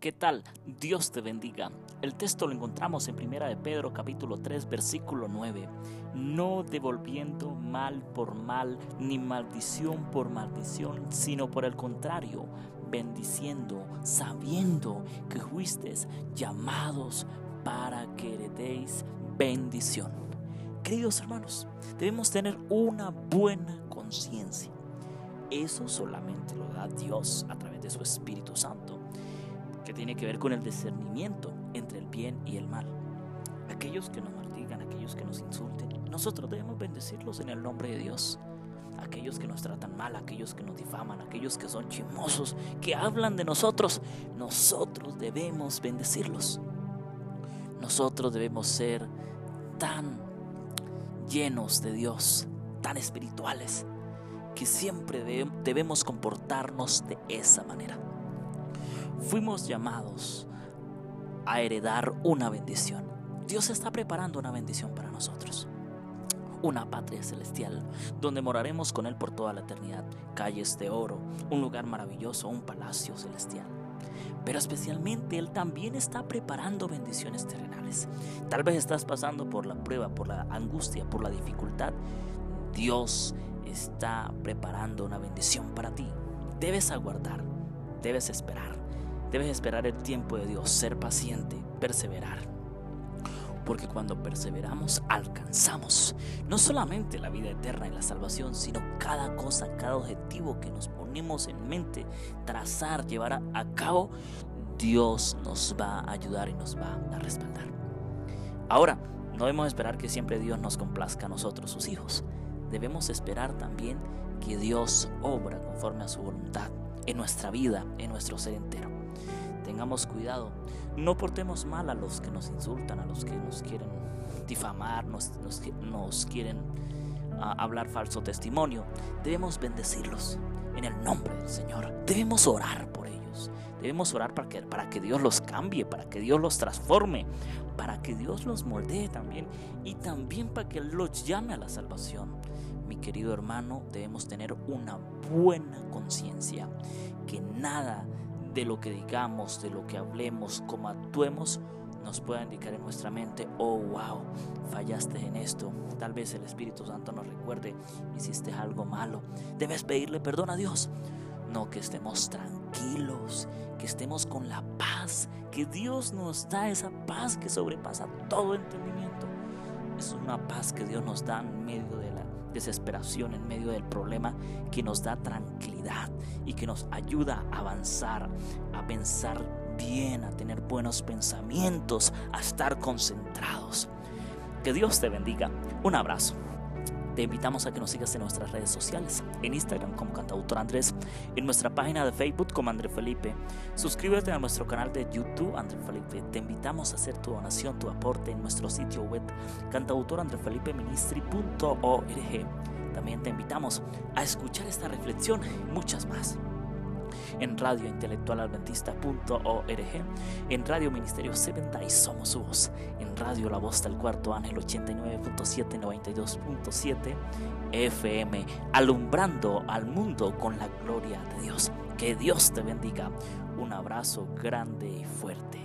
¿Qué tal? Dios te bendiga. El texto lo encontramos en Primera de Pedro capítulo 3 versículo 9. No devolviendo mal por mal ni maldición por maldición, sino por el contrario, bendiciendo, sabiendo que fuisteis llamados para que heredéis bendición. Queridos hermanos, debemos tener una buena conciencia. Eso solamente lo da Dios a través de su Espíritu Santo que tiene que ver con el discernimiento entre el bien y el mal. Aquellos que nos martigan, aquellos que nos insulten, nosotros debemos bendecirlos en el nombre de Dios. Aquellos que nos tratan mal, aquellos que nos difaman, aquellos que son chismosos, que hablan de nosotros, nosotros debemos bendecirlos. Nosotros debemos ser tan llenos de Dios, tan espirituales, que siempre debemos comportarnos de esa manera fuimos llamados a heredar una bendición. Dios está preparando una bendición para nosotros. Una patria celestial donde moraremos con Él por toda la eternidad. Calles de oro, un lugar maravilloso, un palacio celestial. Pero especialmente Él también está preparando bendiciones terrenales. Tal vez estás pasando por la prueba, por la angustia, por la dificultad. Dios está preparando una bendición para ti. Debes aguardar, debes esperar Debes esperar el tiempo de Dios, ser paciente, perseverar. Porque cuando perseveramos alcanzamos no solamente la vida eterna y la salvación, sino cada cosa, cada objetivo que nos ponemos en mente, trazar, llevar a, cabo, Dios nos va a ayudar y nos va a respaldar. Ahora, no debemos esperar que siempre Dios nos complazca a nosotros, sus hijos. Debemos esperar también que Dios obra conforme a su voluntad en nuestra vida, en nuestro ser entero tengamos cuidado. No portemos mal a los que nos insultan, a los que nos quieren difamar, nos, nos, quieren ah, hablar falso testimonio. Debemos bendecirlos en el nombre del Señor. Debemos orar por ellos. Debemos orar para que, para que Dios los cambie, para que Dios los transforme, para que Dios los moldee también y también para que los llame a la salvación. Mi querido hermano, debemos tener una buena conciencia, que nada de lo que digamos, de lo que hablemos, como actuemos, nos pueda indicar en nuestra mente, oh wow, fallaste en esto. Tal vez el Espíritu Santo nos recuerde, hiciste algo malo. Debes pedirle perdón a Dios. No, que estemos tranquilos, que estemos con la paz, que Dios nos da esa paz que sobrepasa todo entendimiento. Es una paz que Dios nos da en medio de la desesperación, en medio del problema, que nos da tranquilidad y que nos ayuda a avanzar, a pensar bien, a tener buenos pensamientos, a estar concentrados. Que Dios te bendiga. Un abrazo. Te invitamos a que nos sigas en nuestras redes sociales, en Instagram como Cantautor Andrés, en nuestra página de Facebook como André Felipe. Suscríbete a nuestro canal de YouTube André Felipe. Te invitamos a hacer tu donación, tu aporte en nuestro sitio web cantautorandrefelipeministry.org. También te invitamos a escuchar esta reflexión y muchas más en Radio Intelectual Adventista.org, en Radio Ministerio 70 y Somos Su en Radio La Voz del Cuarto Ángel 89.7, 92.7 FM, alumbrando al mundo con la gloria de Dios. Que Dios te bendiga. Un abrazo grande y fuerte.